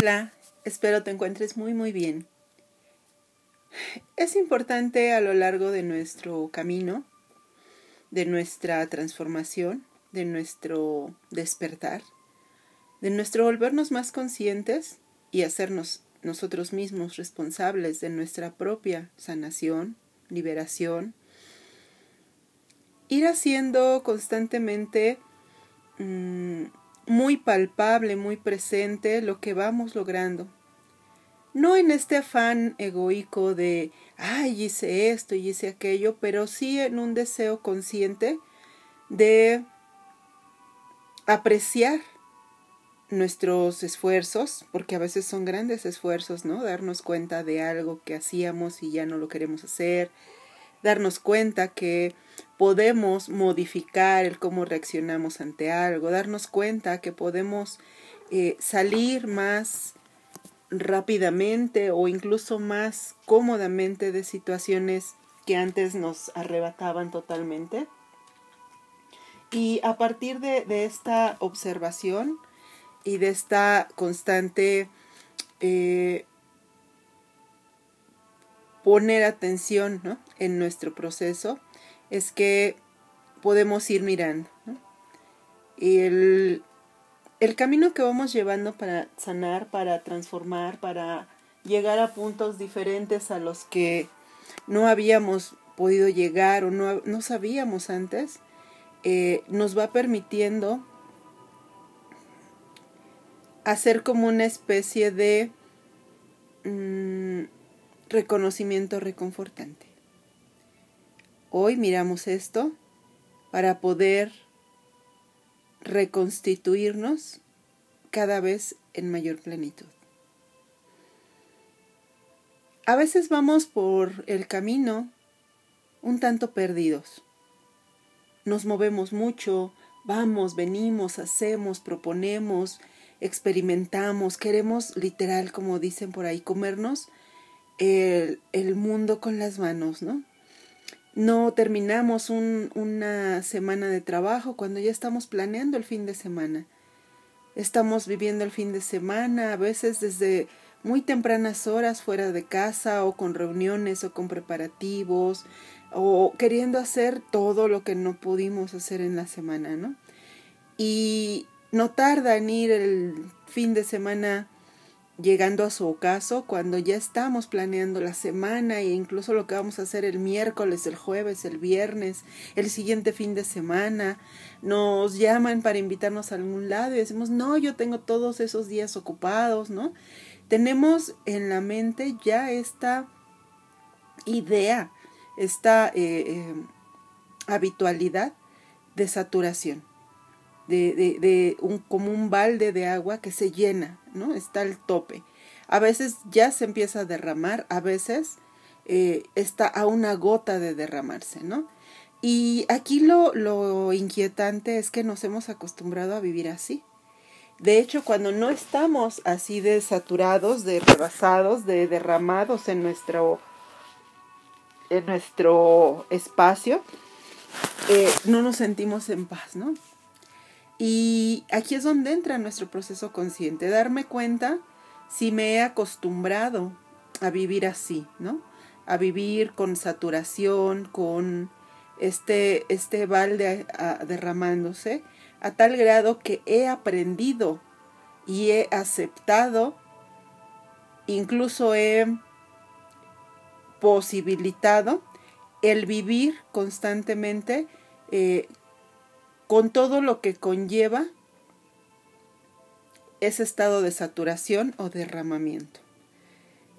Hola, espero te encuentres muy muy bien. Es importante a lo largo de nuestro camino, de nuestra transformación, de nuestro despertar, de nuestro volvernos más conscientes y hacernos nosotros mismos responsables de nuestra propia sanación, liberación, ir haciendo constantemente mmm, muy palpable, muy presente lo que vamos logrando. No en este afán egoico de, ay, hice esto y hice aquello, pero sí en un deseo consciente de apreciar nuestros esfuerzos, porque a veces son grandes esfuerzos, ¿no? Darnos cuenta de algo que hacíamos y ya no lo queremos hacer, darnos cuenta que podemos modificar el cómo reaccionamos ante algo, darnos cuenta que podemos eh, salir más rápidamente o incluso más cómodamente de situaciones que antes nos arrebataban totalmente. Y a partir de, de esta observación y de esta constante eh, poner atención ¿no? en nuestro proceso, es que podemos ir mirando. Y el, el camino que vamos llevando para sanar, para transformar, para llegar a puntos diferentes a los que no habíamos podido llegar o no, no sabíamos antes, eh, nos va permitiendo hacer como una especie de mmm, reconocimiento reconfortante. Hoy miramos esto para poder reconstituirnos cada vez en mayor plenitud. A veces vamos por el camino un tanto perdidos. Nos movemos mucho, vamos, venimos, hacemos, proponemos, experimentamos, queremos literal, como dicen por ahí, comernos el, mundo con las manos, ¿no? No terminamos un, una semana de trabajo cuando ya estamos planeando el fin de semana. Estamos viviendo el fin de semana, a veces desde muy tempranas horas fuera de casa o con reuniones o con preparativos o queriendo hacer todo lo que no pudimos hacer en la semana, ¿no? Y no tarda en ir el fin de semana llegando a su ocaso cuando ya estamos planeando la semana e incluso lo que vamos a hacer el miércoles, el jueves, el viernes, el siguiente fin de semana. Nos llaman para invitarnos a algún lado y decimos, no, yo tengo todos esos días ocupados, ¿no? Tenemos en la mente ya esta idea, esta eh, eh, habitualidad de saturación de, de, de, un, como un balde de agua que se llena, ¿no? Está al tope. A veces ya se empieza a derramar, a veces eh, está a una gota de derramarse, ¿no? Y aquí lo, lo inquietante es que nos hemos acostumbrado a vivir así. De hecho, cuando no estamos así de saturados, de rebasados, de derramados en nuestro, en nuestro espacio, eh, no nos sentimos en paz, ¿no? Y aquí es donde entra nuestro proceso consciente, darme cuenta si me he acostumbrado a vivir así, ¿no? A vivir con saturación, con este, este balde derramándose, a tal grado que he aprendido y he aceptado, incluso he posibilitado el vivir constantemente eh, con todo lo que conlleva ese estado de saturación o derramamiento.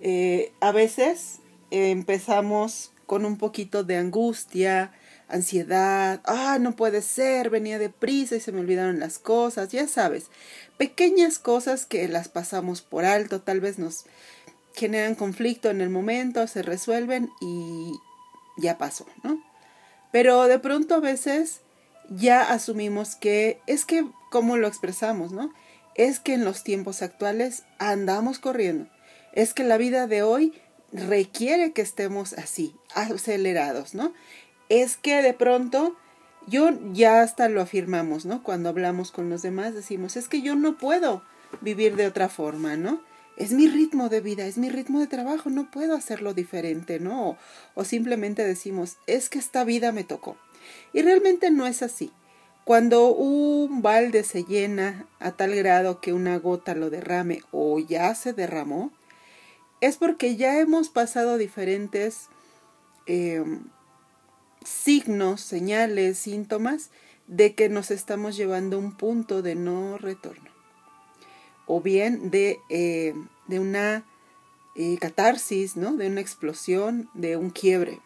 Eh, a veces eh, empezamos con un poquito de angustia, ansiedad, ah, no puede ser, venía deprisa y se me olvidaron las cosas, ya sabes, pequeñas cosas que las pasamos por alto, tal vez nos generan conflicto en el momento, se resuelven y ya pasó, ¿no? Pero de pronto a veces ya asumimos que es que, ¿cómo lo expresamos, no? Es que en los tiempos actuales andamos corriendo. Es que la vida de hoy requiere que estemos así, acelerados, ¿no? Es que de pronto, yo ya hasta lo afirmamos, ¿no? Cuando hablamos con los demás decimos, es que yo no puedo vivir de otra forma, ¿no? es mi ritmo de vida, es mi ritmo de trabajo, no puedo hacerlo diferente, ¿no? O, o simplemente decimos, es que esta vida me tocó. Y realmente no es así. Cuando un balde se llena a tal grado que una gota lo derrame o ya se derramó, es porque ya hemos pasado diferentes eh, signos, señales, síntomas de que nos estamos llevando a un punto de no retorno. O bien de, eh, de una eh, catarsis, ¿no? de una explosión, de un quiebre.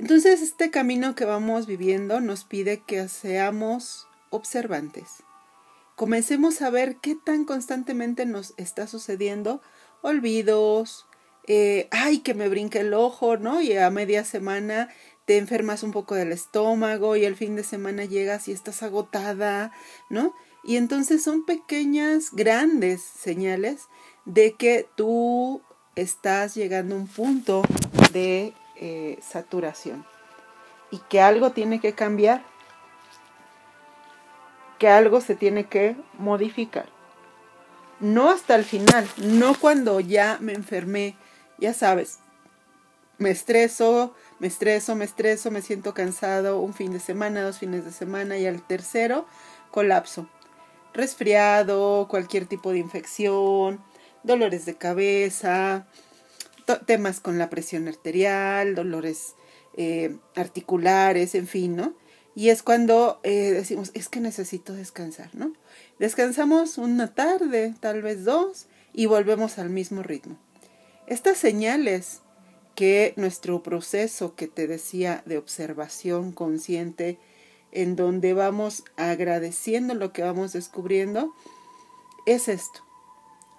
Entonces este camino que vamos viviendo nos pide que seamos observantes. Comencemos a ver qué tan constantemente nos está sucediendo olvidos, eh, ay, que me brinque el ojo, ¿no? Y a media semana te enfermas un poco del estómago y el fin de semana llegas y estás agotada, ¿no? Y entonces son pequeñas, grandes señales de que tú estás llegando a un punto de eh, saturación y que algo tiene que cambiar, que algo se tiene que modificar. No hasta el final, no cuando ya me enfermé, ya sabes, me estreso, me estreso, me estreso, me siento cansado un fin de semana, dos fines de semana y al tercero colapso. Resfriado, cualquier tipo de infección, dolores de cabeza, temas con la presión arterial, dolores eh, articulares, en fin, ¿no? Y es cuando eh, decimos, es que necesito descansar, ¿no? Descansamos una tarde, tal vez dos, y volvemos al mismo ritmo. Estas señales que nuestro proceso que te decía de observación consciente, en donde vamos agradeciendo lo que vamos descubriendo, es esto.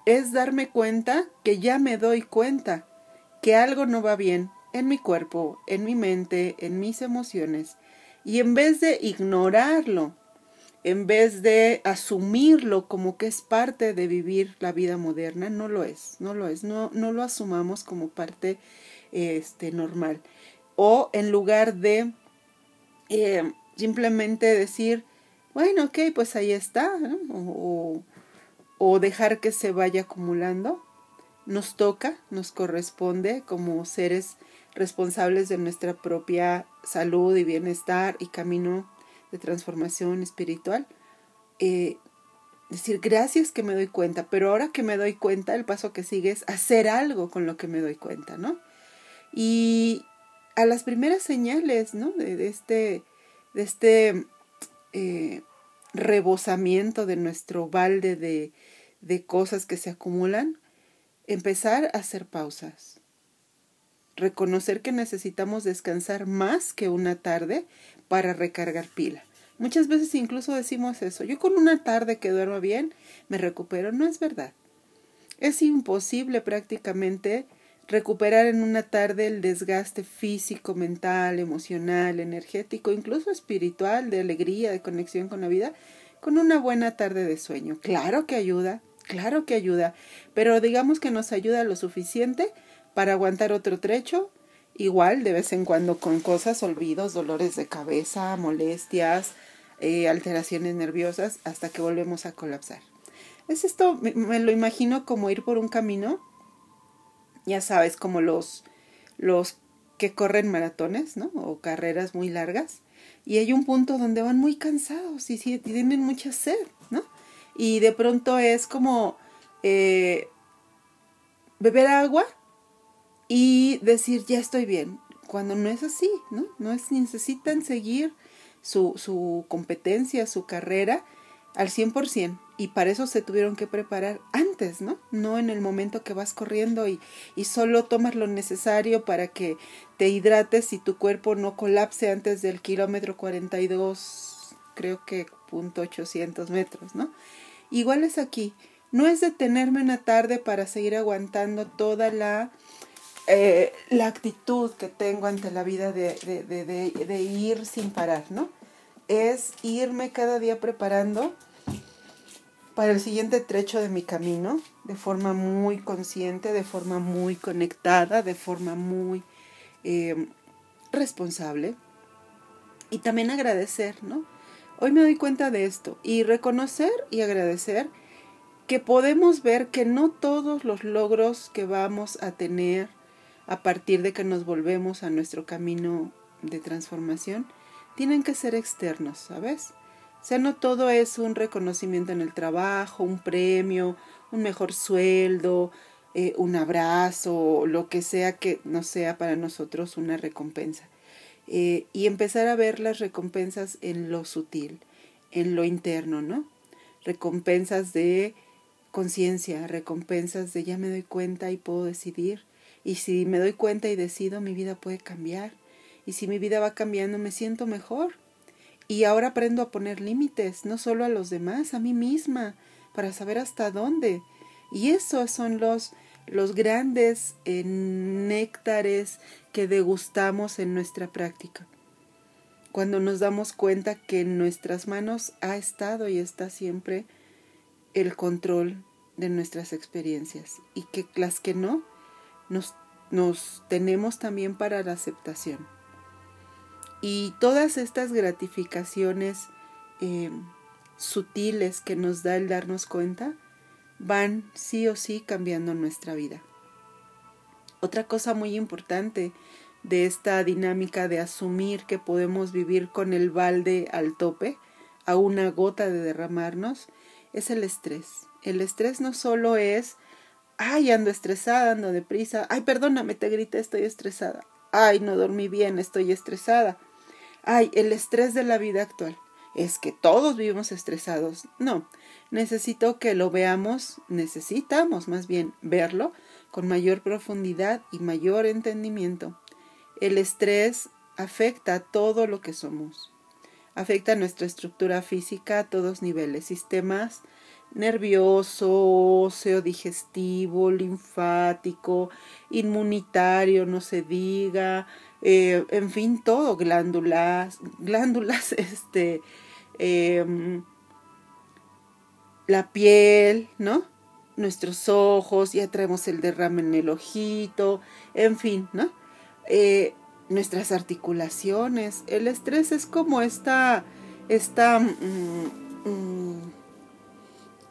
Es darme cuenta que ya me doy cuenta que algo no va bien en mi cuerpo, en mi mente, en mis emociones, y en vez de ignorarlo, en vez de asumirlo como que es parte de vivir la vida moderna, no lo es, no lo es, no, no lo asumamos como parte este, normal. O en lugar de eh, simplemente decir, bueno, ok, pues ahí está, o, o dejar que se vaya acumulando, nos toca, nos corresponde como seres responsables de nuestra propia salud y bienestar y camino de transformación espiritual. Eh, decir gracias que me doy cuenta, pero ahora que me doy cuenta, el paso que sigue es hacer algo con lo que me doy cuenta, ¿no? Y a las primeras señales, ¿no? De, este, de este eh, rebosamiento de nuestro balde de, de cosas que se acumulan, empezar a hacer pausas. Reconocer que necesitamos descansar más que una tarde para recargar pila. Muchas veces incluso decimos eso. Yo con una tarde que duermo bien me recupero. No es verdad. Es imposible prácticamente recuperar en una tarde el desgaste físico, mental, emocional, energético, incluso espiritual, de alegría, de conexión con la vida, con una buena tarde de sueño. Claro que ayuda, claro que ayuda, pero digamos que nos ayuda lo suficiente para aguantar otro trecho Igual de vez en cuando con cosas, olvidos, dolores de cabeza, molestias, eh, alteraciones nerviosas, hasta que volvemos a colapsar. Es esto, me, lo imagino como ir por un camino, ya sabes, como los, los que corren maratones, ¿no? O carreras muy largas. Y hay un punto donde van muy cansados y, tienen mucha sed, ¿no? Y de pronto es como eh, beber agua y decir ya estoy bien, cuando no es así, ¿no? No es, necesitan seguir su, su competencia, su carrera al 100% y para eso se tuvieron que preparar antes, ¿no? No en el momento que vas corriendo y, y solo tomas lo necesario para que te hidrates y tu cuerpo no colapse antes del kilómetro 42, creo que punto 800 metros, ¿no? Igual es aquí, no es detenerme una tarde para seguir aguantando toda la eh, la actitud que tengo ante la vida de, de, ir sin parar, ¿no? Es irme cada día preparando para el siguiente trecho de mi camino de forma muy consciente, de forma muy conectada, de forma muy eh, responsable y también agradecer, ¿no? Hoy me doy cuenta de esto y reconocer y agradecer que podemos ver que no todos los logros que vamos a tener a partir de que nos volvemos a nuestro camino de transformación tienen que ser externos, ¿sabes? O sea, no todo es un reconocimiento en el trabajo, un premio, un mejor sueldo, eh, un abrazo, lo que sea que no sea para nosotros una recompensa. Eh, y empezar a ver las recompensas en lo sutil, en lo interno, ¿no? Recompensas de conciencia, recompensas de ya me doy cuenta y puedo decidir. Y si me doy cuenta y decido, mi vida puede cambiar. Y si mi vida va cambiando, me siento mejor. Y ahora aprendo a poner límites, no solo a los demás, a mí misma, para saber hasta dónde. Y esos son los, los grandes eh, néctares que degustamos en nuestra práctica. Cuando nos damos cuenta que en nuestras manos ha estado y está siempre el control de nuestras experiencias y que las que no nos, nos tenemos también para la aceptación. Y todas estas gratificaciones eh, sutiles que nos da el darnos cuenta van sí o sí cambiando nuestra vida. Otra cosa muy importante de esta dinámica de asumir que podemos vivir con el balde al tope, a una gota de derramarnos, es el estrés. El estrés no solo es, ay, ando estresada, ando deprisa, ay, perdóname, te grité, estoy estresada, ay, no dormí bien, estoy estresada, ay, el estrés de la vida actual. Es que todos vivimos estresados. No, necesito que lo veamos, necesitamos más bien verlo con mayor profundidad y mayor entendimiento. El estrés afecta a todo lo que somos. Afecta nuestra estructura física a todos niveles, sistemas nervioso, óseo, digestivo, linfático, inmunitario, no se diga, eh, en fin, todo, glándulas, glándulas, este, em, la piel, ¿no? nuestros ojos, ya traemos el derrame en el ojito, en fin, ¿no? Eh, nuestras articulaciones. El estrés es como esta, esta, mm, mm,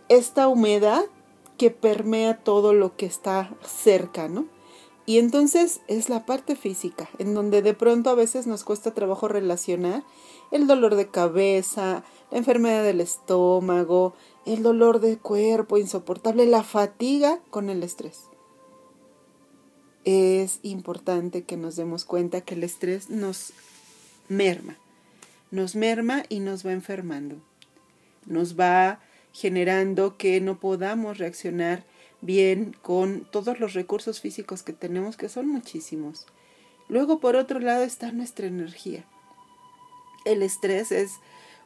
esta humedad que permea todo lo que está cerca, ¿no? Y entonces es la parte física, en donde de pronto a veces nos cuesta trabajo relacionar el dolor de cabeza, la enfermedad del estómago, el dolor de cuerpo insoportable, la fatiga con el estrés. Es importante que nos demos cuenta que el estrés nos merma, nos merma y nos va enfermando, nos va generando que no podamos reaccionar bien con todos los recursos físicos que tenemos, que son muchísimos. Luego, por otro lado, está nuestra energía. El estrés es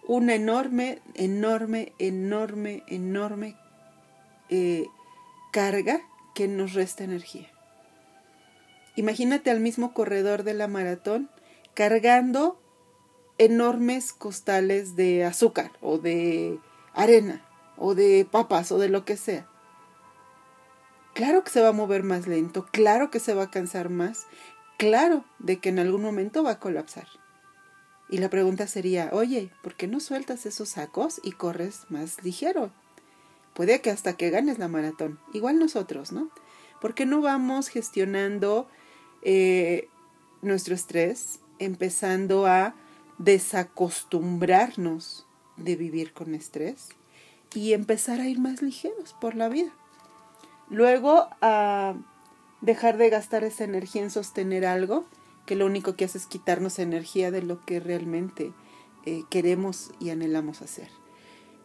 una enorme, enorme, enorme, enorme eh, carga que nos resta energía. Imagínate al mismo corredor de la maratón cargando enormes costales de azúcar o de arena o de papas o de lo que sea. Claro que se va a mover más lento, claro que se va a cansar más, claro de que en algún momento va a colapsar. Y la pregunta sería, oye, ¿por qué no sueltas esos sacos y corres más ligero? Puede que hasta que ganes la maratón, igual nosotros, ¿no? ¿Por qué no vamos gestionando eh, nuestro estrés, empezando a desacostumbrarnos de vivir con estrés y empezar a ir más ligeros por la vida? Luego a dejar de gastar esa energía en sostener algo que lo único que hace es quitarnos energía de lo que realmente eh, queremos y anhelamos hacer.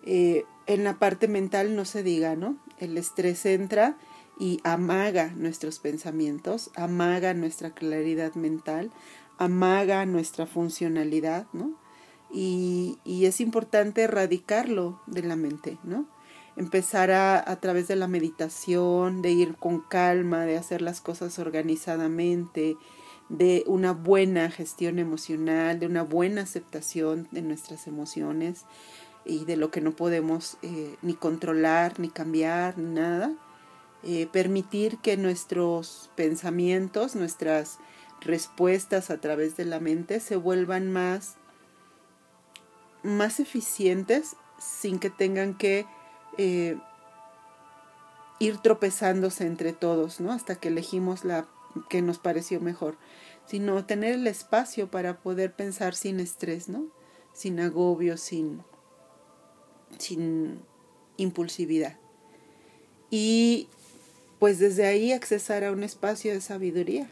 Eh, en la parte mental no se diga, ¿no? El estrés entra y amaga nuestros pensamientos, amaga nuestra claridad mental, amaga nuestra funcionalidad, ¿no? Y, y es importante erradicarlo de la mente, ¿no? Empezar a, a través de la meditación, de ir con calma, de hacer las cosas organizadamente, de una buena gestión emocional, de una buena aceptación de nuestras emociones y de lo que no podemos eh, ni controlar, ni cambiar, ni nada. Eh, permitir que nuestros pensamientos, nuestras respuestas a través de la mente se vuelvan más, más eficientes sin que tengan que eh, ir tropezándose entre todos, ¿no? Hasta que elegimos la que nos pareció mejor, sino tener el espacio para poder pensar sin estrés, ¿no? Sin agobio, sin, sin impulsividad. Y pues desde ahí accesar a un espacio de sabiduría,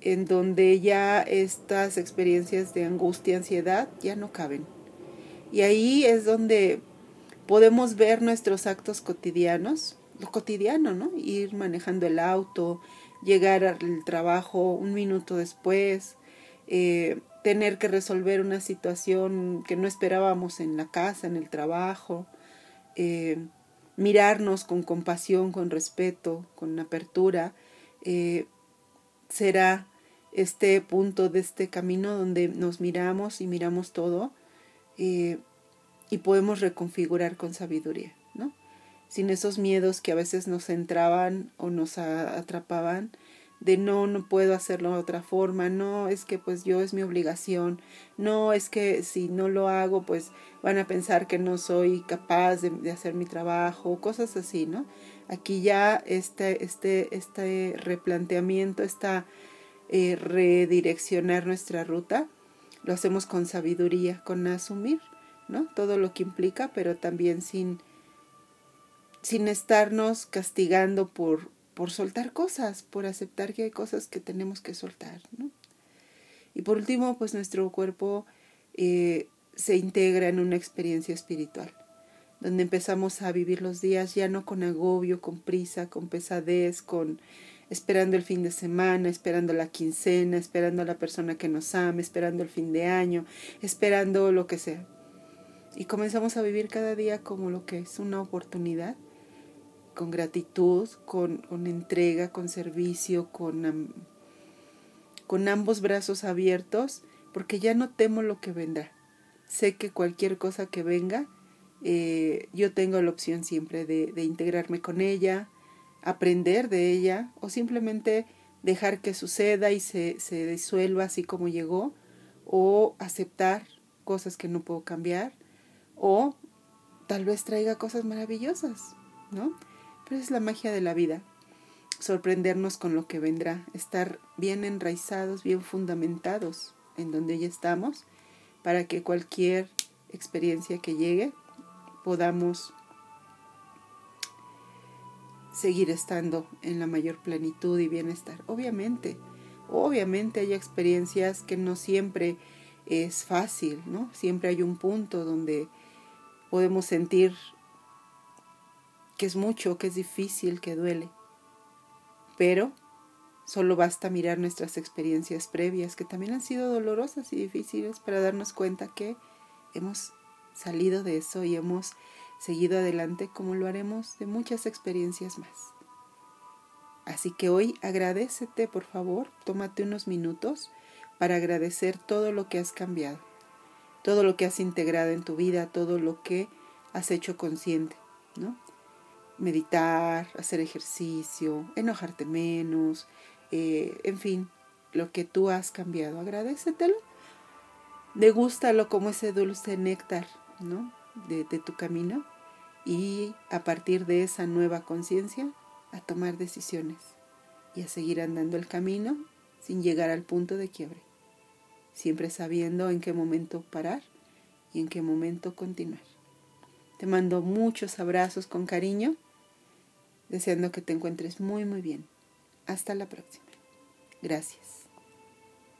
en donde ya estas experiencias de angustia, ansiedad ya no caben. Y ahí es donde podemos ver nuestros actos cotidianos, lo cotidiano, ¿no? Ir manejando el auto, llegar al trabajo un minuto después, eh, tener que resolver una situación que no esperábamos en la casa, en el trabajo, eh, mirarnos con compasión, con respeto, con apertura, eh, será este punto de este camino donde nos miramos y miramos todo y podemos reconfigurar con sabiduría, ¿no? sin esos miedos que a veces nos entraban o nos atrapaban de no, no puedo hacerlo de otra forma, no, es que pues yo es mi obligación, no, es que si no lo hago pues van a pensar que no soy capaz de, hacer mi trabajo, cosas así, ¿no? Aquí ya este, este, este replanteamiento, esta eh, redireccionar nuestra ruta, lo hacemos con sabiduría, con asumir, ¿no? Todo lo que implica, pero también sin sin estarnos castigando por, por soltar cosas, por aceptar que hay cosas que tenemos que soltar. Y por último, pues nuestro cuerpo eh, se integra en una experiencia espiritual, donde empezamos a vivir los días ya no con agobio, con prisa, con pesadez, con esperando el fin de semana, esperando la quincena, esperando a la persona que nos ama, esperando el fin de año, esperando lo que sea. Y comenzamos a vivir cada día como lo que es una oportunidad con gratitud, con, entrega, con servicio, con, con ambos brazos abiertos, porque ya no temo lo que vendrá. Sé que cualquier cosa que venga, eh, yo tengo la opción siempre de, de integrarme con ella, aprender de ella o simplemente dejar que suceda y se, se disuelva así como llegó o aceptar cosas que no puedo cambiar o tal vez traiga cosas maravillosas, ¿no? Pero es la magia de la vida, sorprendernos con lo que vendrá, estar bien enraizados, bien fundamentados en donde ya estamos, para que cualquier experiencia que llegue podamos seguir estando en la mayor plenitud y bienestar. Obviamente, obviamente hay experiencias que no siempre es fácil, ¿no? Siempre hay un punto donde podemos sentir que es mucho, que es difícil, que duele. Pero solo basta mirar nuestras experiencias previas, que también han sido dolorosas y difíciles, para darnos cuenta que hemos salido de eso y hemos seguido adelante como lo haremos de muchas experiencias más. Así que hoy agradecete, por favor, tómate unos minutos para agradecer todo lo que has cambiado, todo lo que has integrado en tu vida, todo lo que has hecho consciente, ¿no? meditar, hacer ejercicio, enojarte menos, eh, en fin, lo que tú has cambiado, agradecetelo. Degústalo como ese dulce néctar, ¿no? De, de tu camino y a partir de esa nueva conciencia a tomar decisiones y a seguir andando el camino sin llegar al punto de quiebre, siempre sabiendo en qué momento parar y en qué momento continuar. Te mando muchos abrazos con cariño deseando que te encuentres muy muy bien. Hasta la próxima. Gracias.